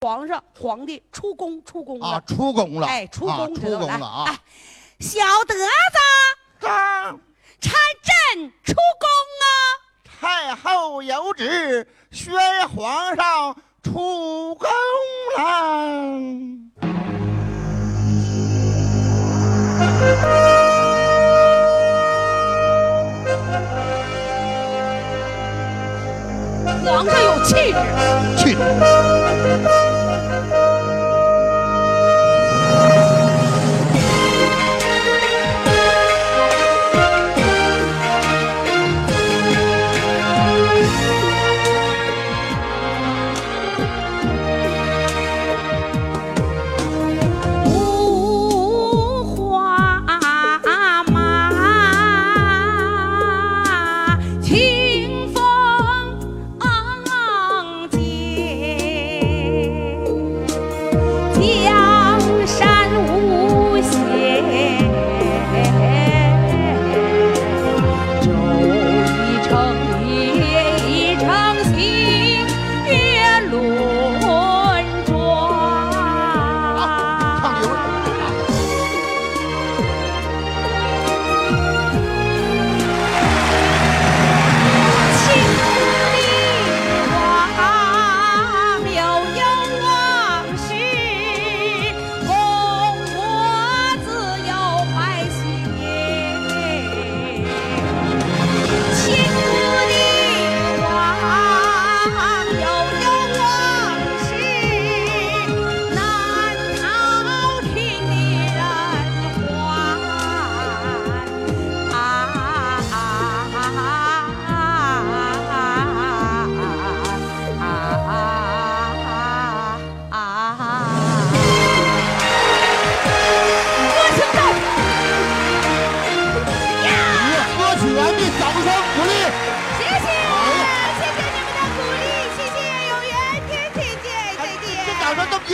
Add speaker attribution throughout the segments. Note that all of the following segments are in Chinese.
Speaker 1: 皇上皇帝出宫出宫
Speaker 2: 啊
Speaker 1: 了，，
Speaker 2: 出宫了，
Speaker 1: 哎，出
Speaker 2: 啊
Speaker 1: 宫
Speaker 2: 出宫了啊
Speaker 1: 哎，小德子
Speaker 2: 啊！
Speaker 1: 参朕出宫啊！
Speaker 2: 太后有旨，宣皇上出宫了。
Speaker 1: 皇上有气质，
Speaker 2: 去，
Speaker 1: 五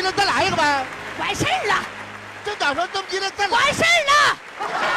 Speaker 1: 再
Speaker 2: 来一个呗。
Speaker 1: 完事儿了，
Speaker 2: 这咋说这么急了，再来。
Speaker 1: 完事儿了。